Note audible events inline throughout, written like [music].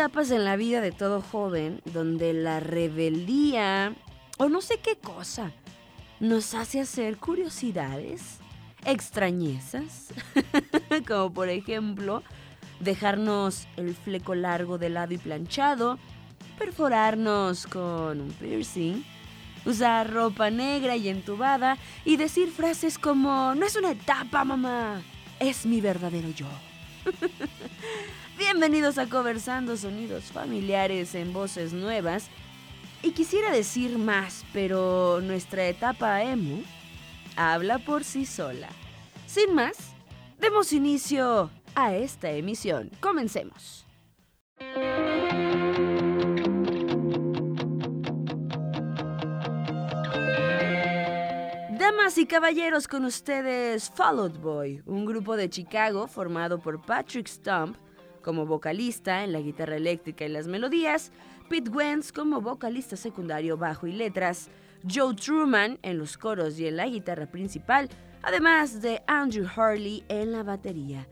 Etapas en la vida de todo joven donde la rebeldía o no sé qué cosa nos hace hacer curiosidades, extrañezas, [laughs] como por ejemplo dejarnos el fleco largo de lado y planchado, perforarnos con un piercing, usar ropa negra y entubada y decir frases como no es una etapa, mamá, es mi verdadero yo. [laughs] Bienvenidos a Conversando Sonidos Familiares en Voces Nuevas. Y quisiera decir más, pero nuestra etapa emo habla por sí sola. Sin más, demos inicio a esta emisión. Comencemos. Damas y caballeros, con ustedes Fall Out Boy, un grupo de Chicago formado por Patrick Stump como vocalista en la guitarra eléctrica y las melodías, Pete Wentz como vocalista secundario bajo y letras, Joe Truman en los coros y en la guitarra principal, además de Andrew Harley en la batería.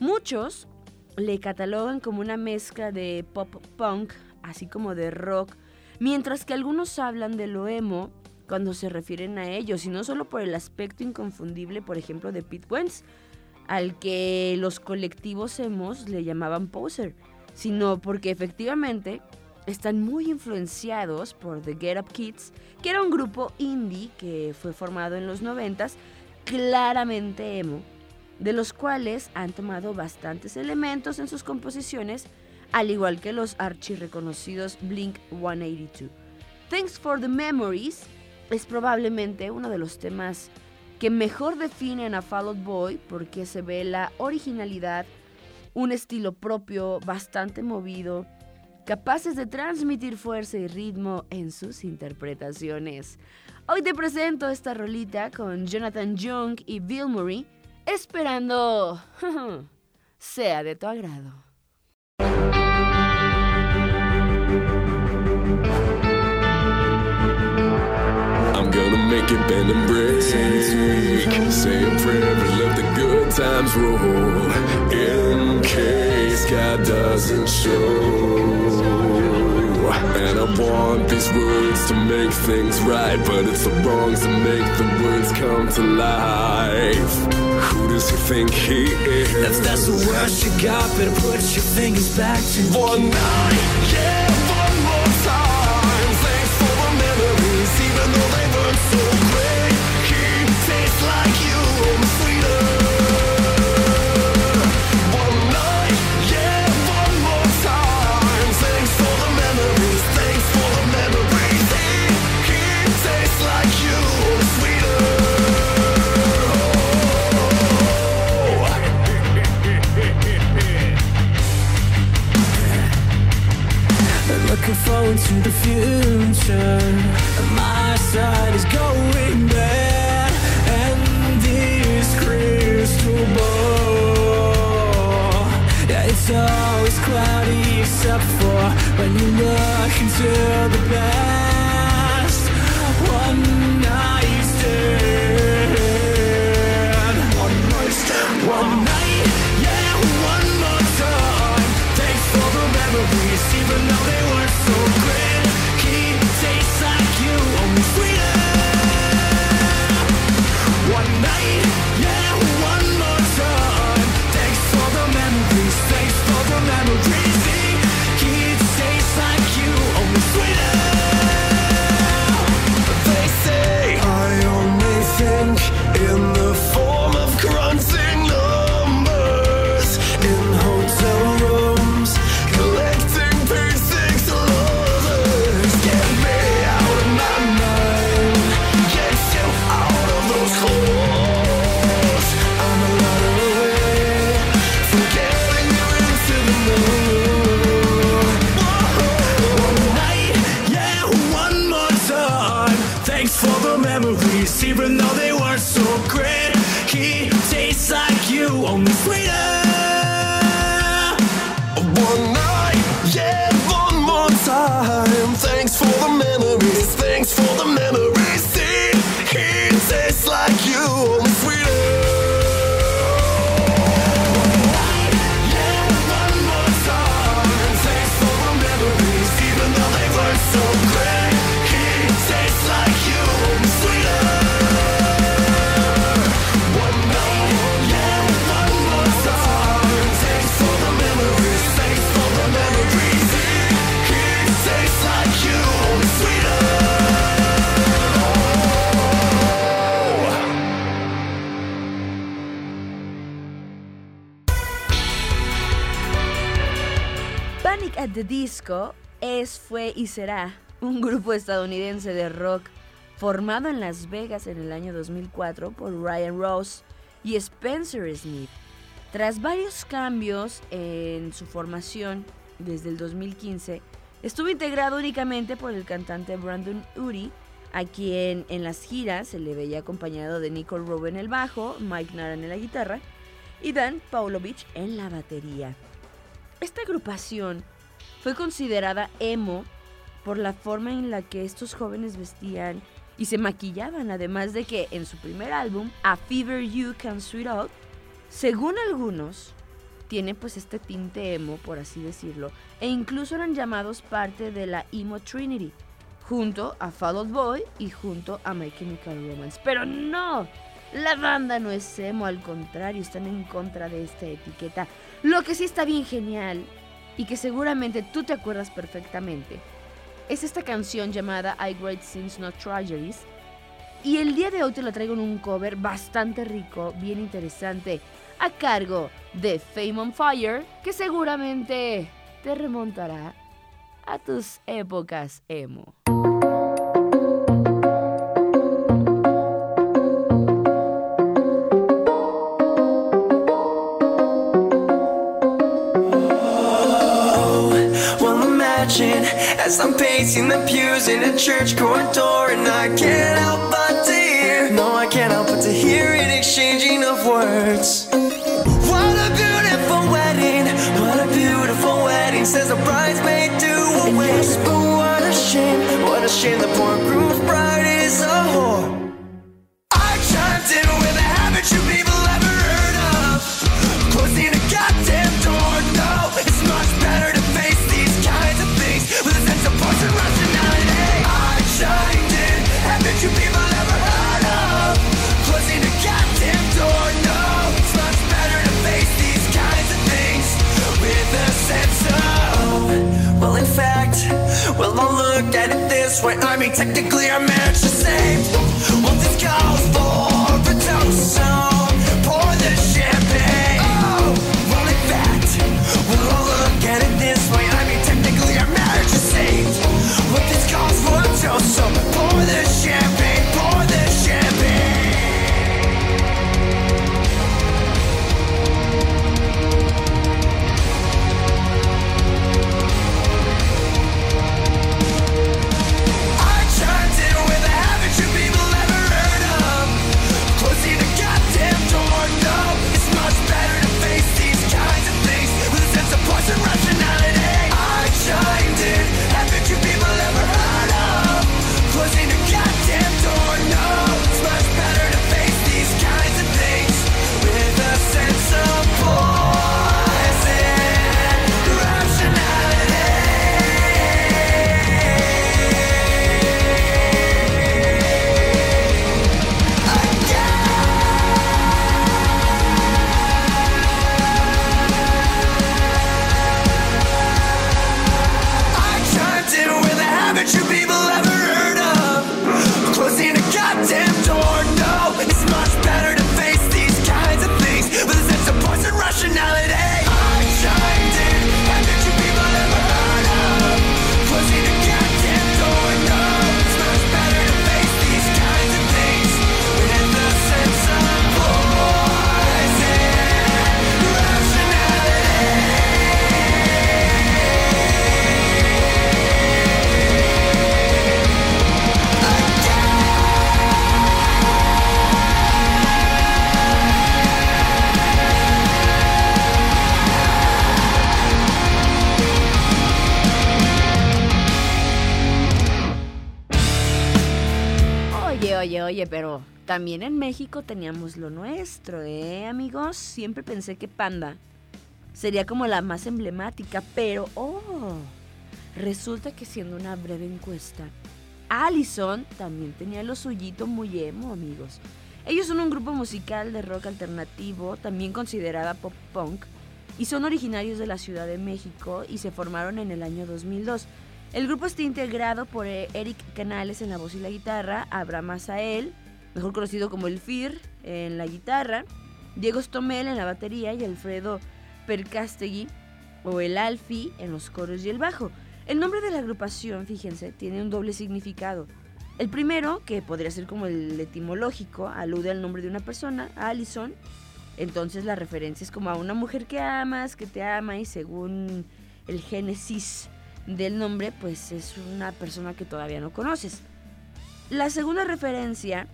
Muchos le catalogan como una mezcla de pop punk, así como de rock, mientras que algunos hablan de lo emo cuando se refieren a ellos, y no solo por el aspecto inconfundible, por ejemplo, de Pete Wentz, al que los colectivos emos le llamaban poser, sino porque efectivamente están muy influenciados por The Get Up Kids, que era un grupo indie que fue formado en los 90 claramente emo, de los cuales han tomado bastantes elementos en sus composiciones, al igual que los archirreconocidos Blink 182. Thanks for the Memories es probablemente uno de los temas que mejor definen a Fall Out Boy porque se ve la originalidad, un estilo propio bastante movido, capaces de transmitir fuerza y ritmo en sus interpretaciones. Hoy te presento esta rolita con Jonathan Young y Bill Murray, esperando [laughs] sea de tu agrado. Make it bend and break. Say a prayer and let the good times roll. In case God doesn't show. And I want these words to make things right, but it's the wrongs that make the words come to life. Who does he think he is? If that's the worst you got, better put your fingers back to One night, yeah, only sweet the Disco es, fue y será un grupo estadounidense de rock formado en Las Vegas en el año 2004 por Ryan Ross y Spencer Smith. Tras varios cambios en su formación desde el 2015, estuvo integrado únicamente por el cantante Brandon Urie, a quien en las giras se le veía acompañado de Nicole Rowe en el bajo, Mike Naran en la guitarra y Dan Paulovich en la batería. Esta agrupación fue considerada emo por la forma en la que estos jóvenes vestían y se maquillaban, además de que en su primer álbum, A Fever You Can Sweet Out, según algunos, tiene pues este tinte emo, por así decirlo, e incluso eran llamados parte de la Emo Trinity, junto a Fall Out Boy y junto a My Chemical Romance. Pero no, la banda no es emo, al contrario, están en contra de esta etiqueta. Lo que sí está bien genial y que seguramente tú te acuerdas perfectamente es esta canción llamada I Great Sins Not Tragedies. Y el día de hoy te la traigo en un cover bastante rico, bien interesante, a cargo de Fame on Fire, que seguramente te remontará a tus épocas emo. Imagine as I'm pacing the pews in a church corridor, and I can't help but to hear. No, I can't help but to hear it exchanging of words. What a beautiful wedding! What a beautiful wedding! Says a bridesmaid to a wedding. Yes, but what a shame! What a shame the poor groom's this way. I mean, technically our marriage is saved Well, this calls pero también en México teníamos lo nuestro, ¿eh, amigos? Siempre pensé que Panda sería como la más emblemática, pero, oh, resulta que siendo una breve encuesta, Allison también tenía lo suyito muy emo, amigos. Ellos son un grupo musical de rock alternativo, también considerada pop punk, y son originarios de la Ciudad de México y se formaron en el año 2002. El grupo está integrado por eh, Eric Canales en la voz y la guitarra, Abraham Azael, mejor conocido como el FIR, en la guitarra, Diego Stomel en la batería y Alfredo Percastegui o el Alfi en los coros y el bajo. El nombre de la agrupación, fíjense, tiene un doble significado. El primero, que podría ser como el etimológico, alude al nombre de una persona, Allison. Entonces la referencia es como a una mujer que amas, que te ama y según el génesis del nombre, pues es una persona que todavía no conoces. La segunda referencia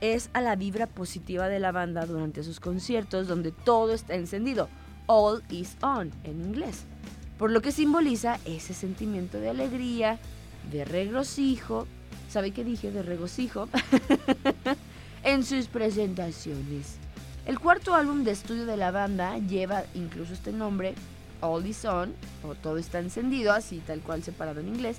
es a la vibra positiva de la banda durante sus conciertos donde todo está encendido. All is on en inglés. Por lo que simboliza ese sentimiento de alegría, de regocijo. ¿Sabe qué dije? De regocijo. [laughs] en sus presentaciones. El cuarto álbum de estudio de la banda lleva incluso este nombre, All Is On, o Todo está encendido, así tal cual separado en inglés.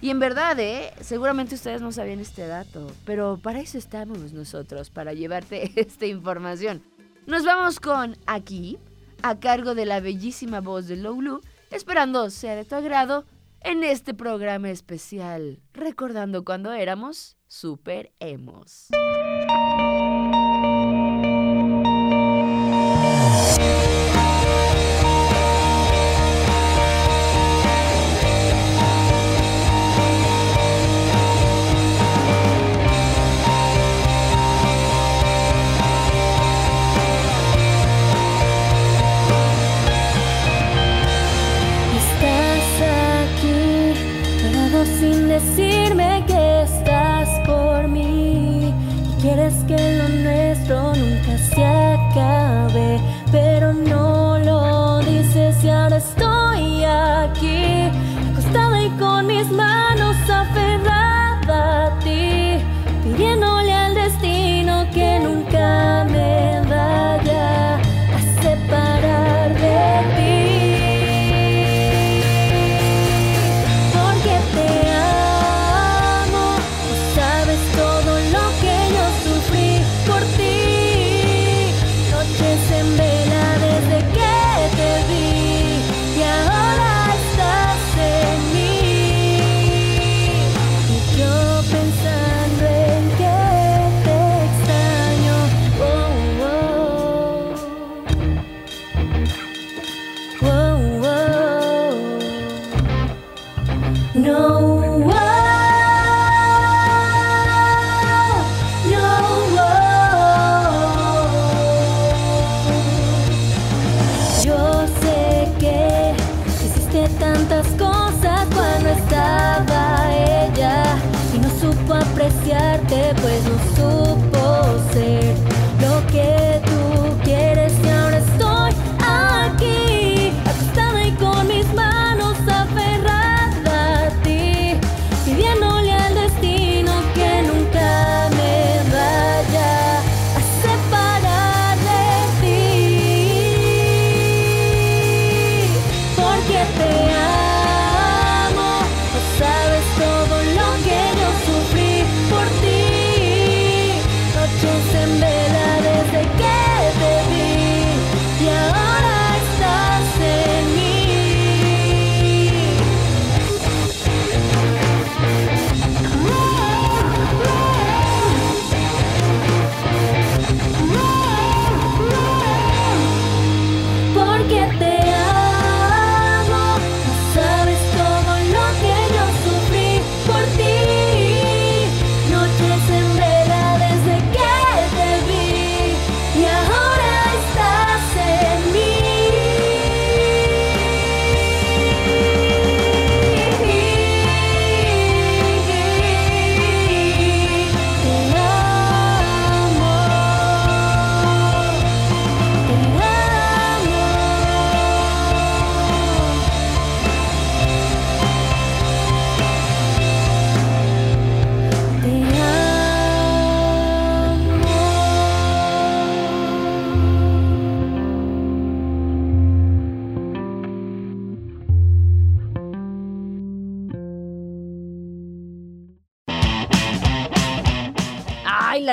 Y en verdad, ¿eh? seguramente ustedes no sabían este dato, pero para eso estamos nosotros, para llevarte [laughs] esta información. Nos vamos con Aquí, a cargo de la bellísima voz de Lowlu, esperando sea de tu agrado en este programa especial, recordando cuando éramos super emos.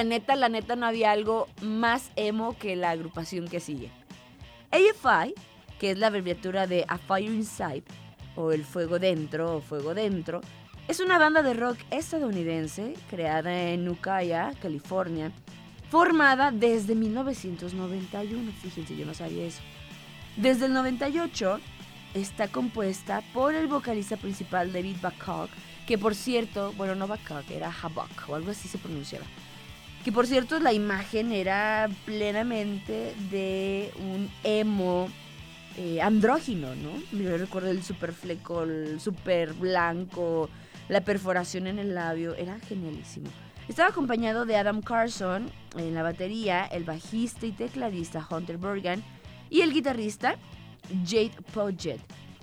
Neta, la neta no había algo más emo que la agrupación que sigue. AFI, que es la abreviatura de A Fire Inside, o El Fuego Dentro, o Fuego Dentro, es una banda de rock estadounidense creada en Ukiah, California, formada desde 1991. Fíjense, yo no sabía eso. Desde el 98 está compuesta por el vocalista principal David Baccock, que por cierto, bueno, no Baccock, era Habak o algo así se pronunciaba. Que por cierto la imagen era plenamente de un emo eh, andrógino, ¿no? Yo recuerdo el super fleco, el super blanco, la perforación en el labio, era genialísimo. Estaba acompañado de Adam Carson en la batería, el bajista y tecladista Hunter Bergen y el guitarrista Jade Podget.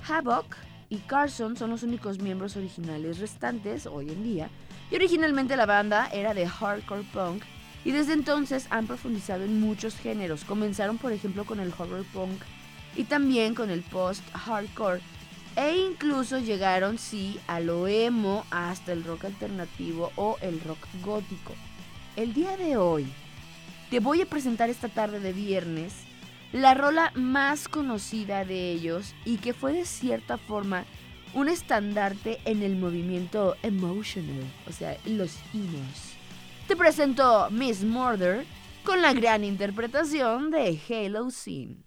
Havoc y Carson son los únicos miembros originales restantes hoy en día, y originalmente la banda era de hardcore punk, y desde entonces han profundizado en muchos géneros. Comenzaron por ejemplo con el horror punk y también con el post-hardcore, e incluso llegaron sí a lo emo hasta el rock alternativo o el rock gótico. El día de hoy te voy a presentar esta tarde de viernes la rola más conocida de ellos y que fue de cierta forma un estandarte en el movimiento emotional, o sea, los hinos. Te presento Miss Murder con la gran interpretación de Halo Scene.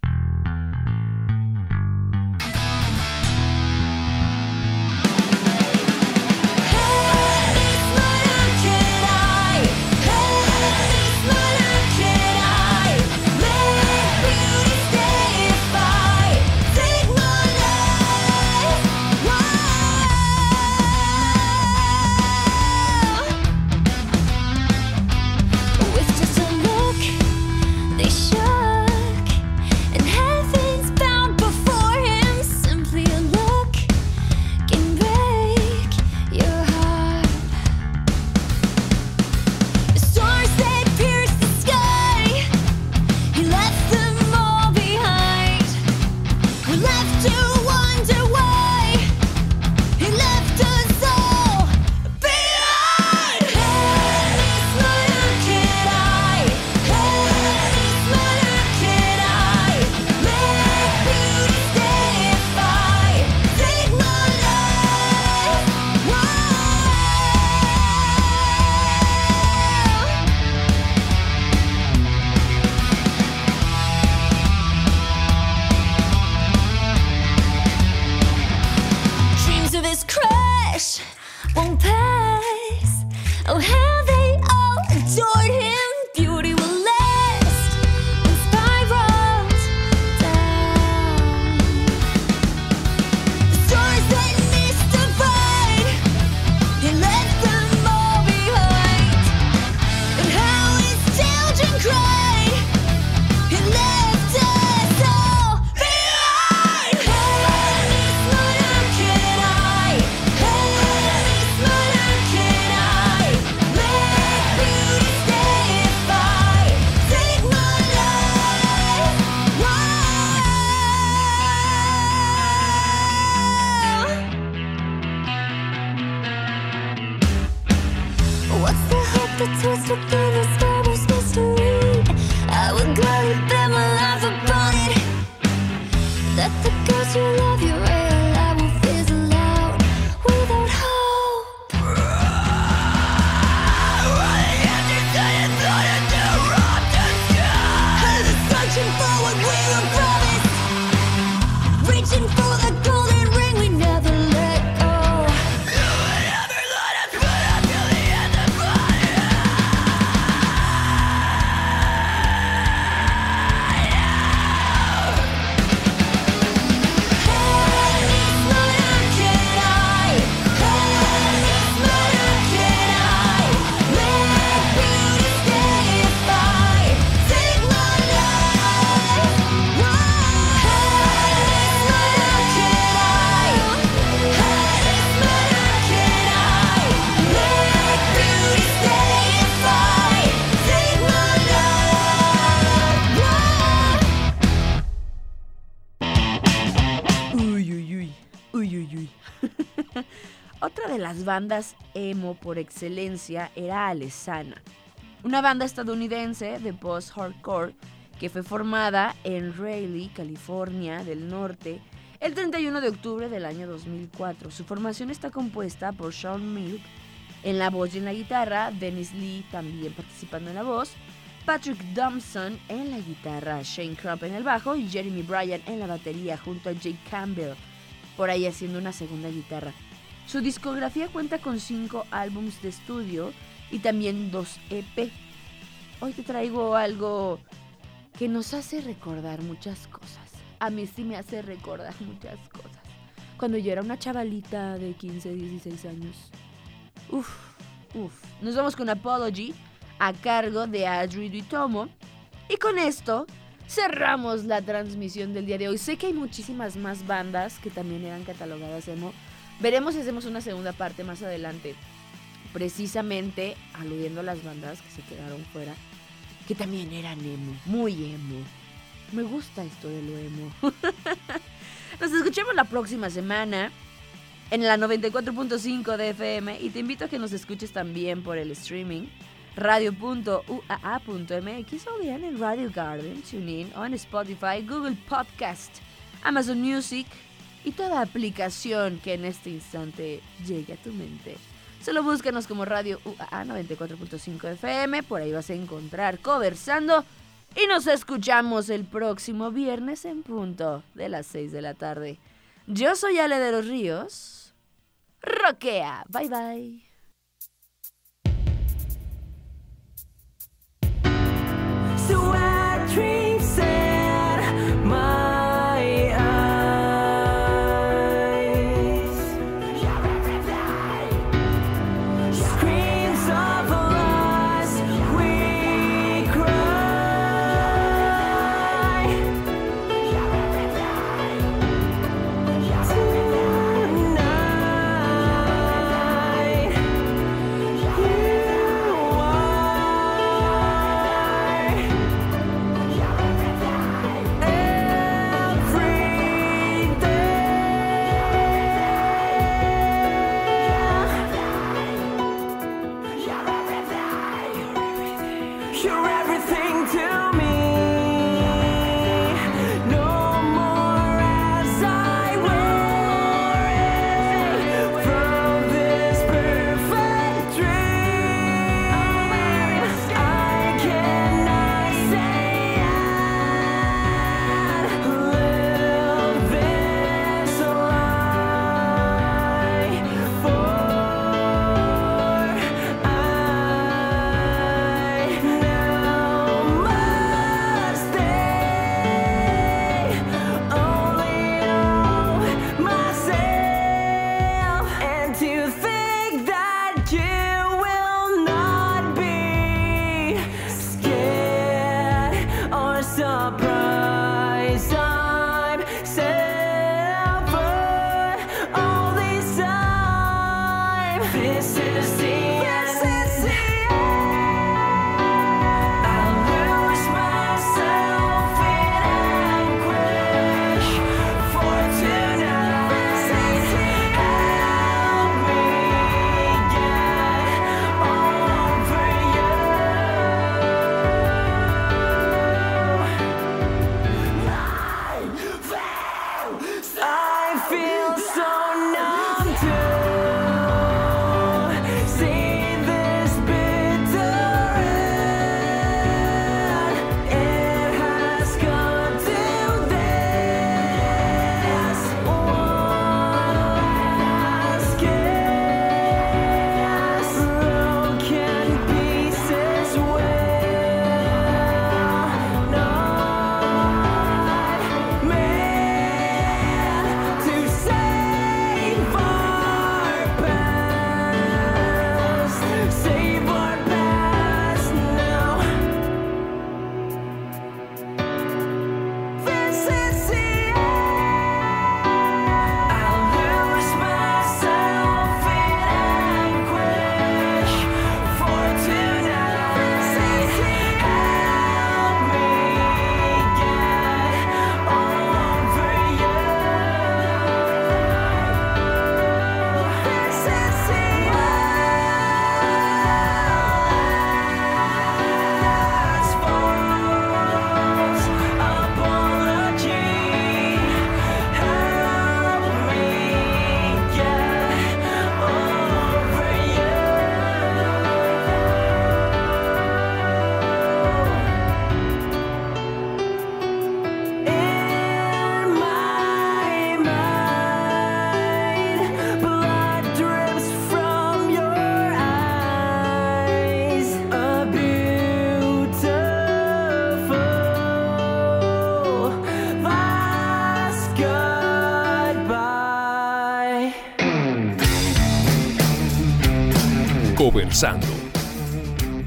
Bandas emo por excelencia era Alesana. una banda estadounidense de post-hardcore que fue formada en Raleigh, California del Norte, el 31 de octubre del año 2004. Su formación está compuesta por Sean Milk en la voz y en la guitarra, Dennis Lee también participando en la voz, Patrick Thompson en la guitarra, Shane Crump en el bajo y Jeremy Bryan en la batería junto a Jake Campbell por ahí haciendo una segunda guitarra. Su discografía cuenta con cinco álbums de estudio y también dos EP. Hoy te traigo algo que nos hace recordar muchas cosas. A mí sí me hace recordar [laughs] muchas cosas. Cuando yo era una chavalita de 15, 16 años. Uf, uf. Nos vamos con Apology a cargo de Adri Duitomo. Y con esto cerramos la transmisión del día de hoy. Sé que hay muchísimas más bandas que también eran catalogadas emo. Veremos si hacemos una segunda parte más adelante. Precisamente aludiendo a las bandas que se quedaron fuera, que también eran emo, muy emo. Me gusta esto de lo emo. [laughs] Nos escuchamos la próxima semana en la 94.5 de FM y te invito a que nos escuches también por el streaming radio.uaa.mx o bien en Radio Garden, TuneIn o en Spotify, Google Podcast, Amazon Music y toda aplicación que en este instante llegue a tu mente. Solo búscanos como Radio UAA 94.5 FM, por ahí vas a encontrar conversando y nos escuchamos el próximo viernes en punto de las 6 de la tarde. Yo soy Ale de los Ríos. Roquea. Bye bye. This is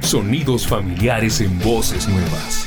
Sonidos familiares en voces nuevas.